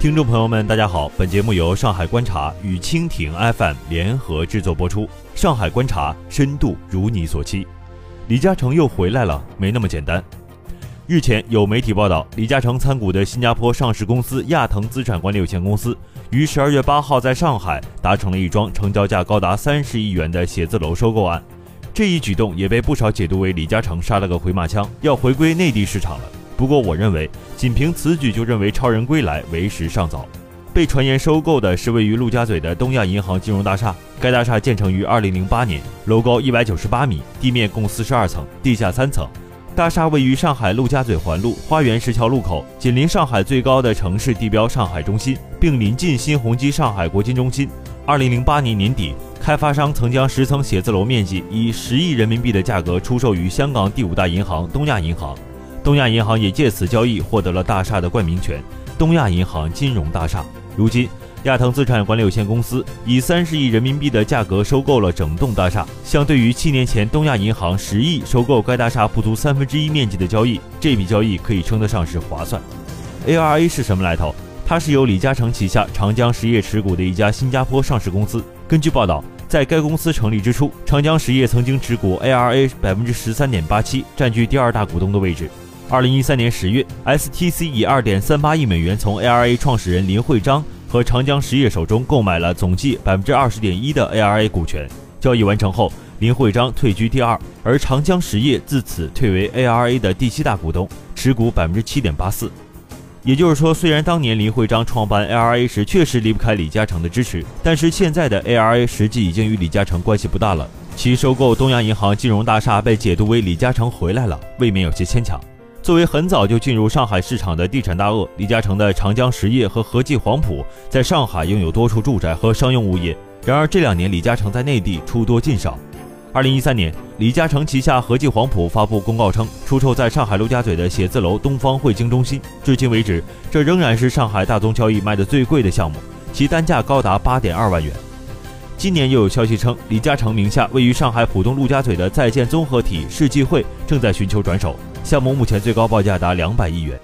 听众朋友们，大家好，本节目由上海观察与蜻蜓 FM 联合制作播出。上海观察，深度如你所期。李嘉诚又回来了，没那么简单。日前有媒体报道，李嘉诚参股的新加坡上市公司亚腾资产管理有限公司于十二月八号在上海达成了一桩成交价高达三十亿元的写字楼收购案。这一举动也被不少解读为李嘉诚杀了个回马枪，要回归内地市场了。不过，我认为仅凭此举就认为超人归来为时尚早。被传言收购的是位于陆家嘴的东亚银行金融大厦。该大厦建成于2008年，楼高198米，地面共42层，地下三层。大厦位于上海陆家嘴环路花园石桥路口，紧邻上海最高的城市地标上海中心，并临近新鸿基上海国金中心。2008年年底，开发商曾将十层写字楼面积以十亿人民币的价格出售于香港第五大银行东亚银行。东亚银行也借此交易获得了大厦的冠名权——东亚银行金融大厦。如今，亚腾资产管理有限公司以三十亿人民币的价格收购了整栋大厦，相对于七年前东亚银行十亿收购该大厦不足三分之一面积的交易，这笔交易可以称得上是划算。ARA 是什么来头？它是由李嘉诚旗下长江实业持股的一家新加坡上市公司。根据报道。在该公司成立之初，长江实业曾经持股 ARA 百分之十三点八七，占据第二大股东的位置。二零一三年十月，STC 以二点三八亿美元从 ARA 创始人林慧章和长江实业手中购买了总计百分之二十点一的 ARA 股权。交易完成后，林慧章退居第二，而长江实业自此退为 ARA 的第七大股东，持股百分之七点八四。也就是说，虽然当年林慧章创办 ARA 时确实离不开李嘉诚的支持，但是现在的 ARA 实际已经与李嘉诚关系不大了。其收购东亚银行金融大厦被解读为李嘉诚回来了，未免有些牵强。作为很早就进入上海市场的地产大鳄，李嘉诚的长江实业和和记黄埔在上海拥有多处住宅和商用物业。然而这两年李嘉诚在内地出多进少。二零一三年，李嘉诚旗下和记黄埔发布公告称，出售在上海陆家嘴的写字楼东方汇京中心。至今为止，这仍然是上海大宗交易卖的最贵的项目，其单价高达八点二万元。今年又有消息称，李嘉诚名下位于上海浦东陆家嘴的在建综合体世纪汇正在寻求转手，项目目前最高报价达两百亿元。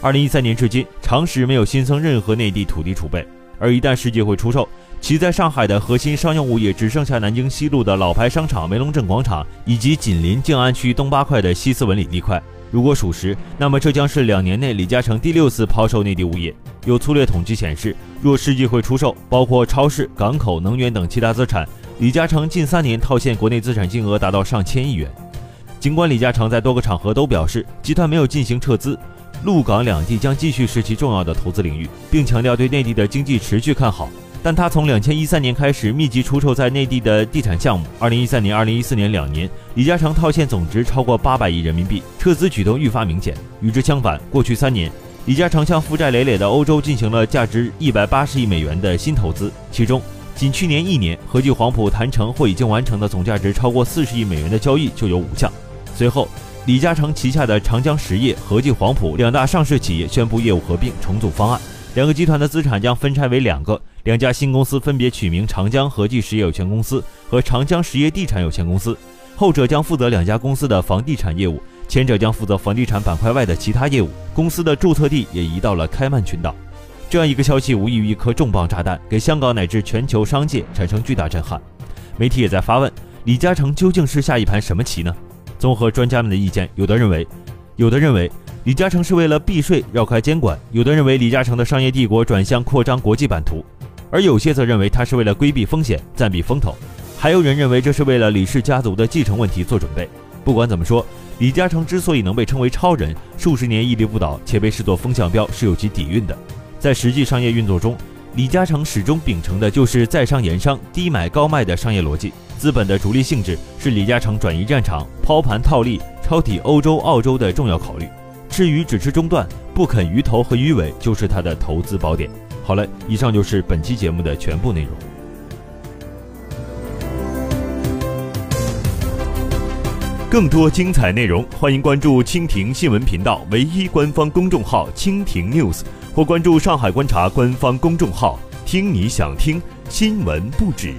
二零一三年至今，长实没有新增任何内地土地储备。而一旦世界会出售，其在上海的核心商用物业只剩下南京西路的老牌商场梅龙镇广场，以及紧邻静安区东八块的西斯文里地块。如果属实，那么这将是两年内李嘉诚第六次抛售内地物业。有粗略统计显示，若世纪会出售，包括超市、港口、能源等其他资产，李嘉诚近三年套现国内资产金额达到上千亿元。尽管李嘉诚在多个场合都表示，集团没有进行撤资。陆港两地将继续是其重要的投资领域，并强调对内地的经济持续看好。但他从两千一三年开始密集出售在内地的地产项目。二零一三年、二零一四年两年，李嘉诚套现总值超过八百亿人民币，撤资举动愈发明显。与之相反，过去三年，李嘉诚向负债累累的欧洲进行了价值一百八十亿美元的新投资，其中仅去年一年，合计黄埔谈成或已经完成的总价值超过四十亿美元的交易就有五项。随后。李嘉诚旗下的长江实业、和记黄埔两大上市企业宣布业务合并重组方案，两个集团的资产将分拆为两个，两家新公司分别取名长江和记实业有限公司和长江实业地产有限公司，后者将负责两家公司的房地产业务，前者将负责房地产板块外的其他业务。公司的注册地也移到了开曼群岛。这样一个消息无异于一颗重磅炸弹，给香港乃至全球商界产生巨大震撼。媒体也在发问：李嘉诚究竟是下一盘什么棋呢？综合专家们的意见，有的认为，有的认为李嘉诚是为了避税绕开监管；有的认为李嘉诚的商业帝国转向扩张国际版图；而有些则认为他是为了规避风险、暂避风头；还有人认为这是为了李氏家族的继承问题做准备。不管怎么说，李嘉诚之所以能被称为超人，数十年屹立不倒且被视作风向标，是有其底蕴的。在实际商业运作中，李嘉诚始终秉承的就是在商言商、低买高卖的商业逻辑。资本的逐利性质是李嘉诚转移战场、抛盘套利、抄底欧洲、澳洲的重要考虑。至于只吃中段、不啃鱼头和鱼尾，就是他的投资宝典。好了，以上就是本期节目的全部内容。更多精彩内容，欢迎关注蜻蜓新闻频道唯一官方公众号“蜻蜓 news”，或关注上海观察官方公众号，听你想听新闻不止。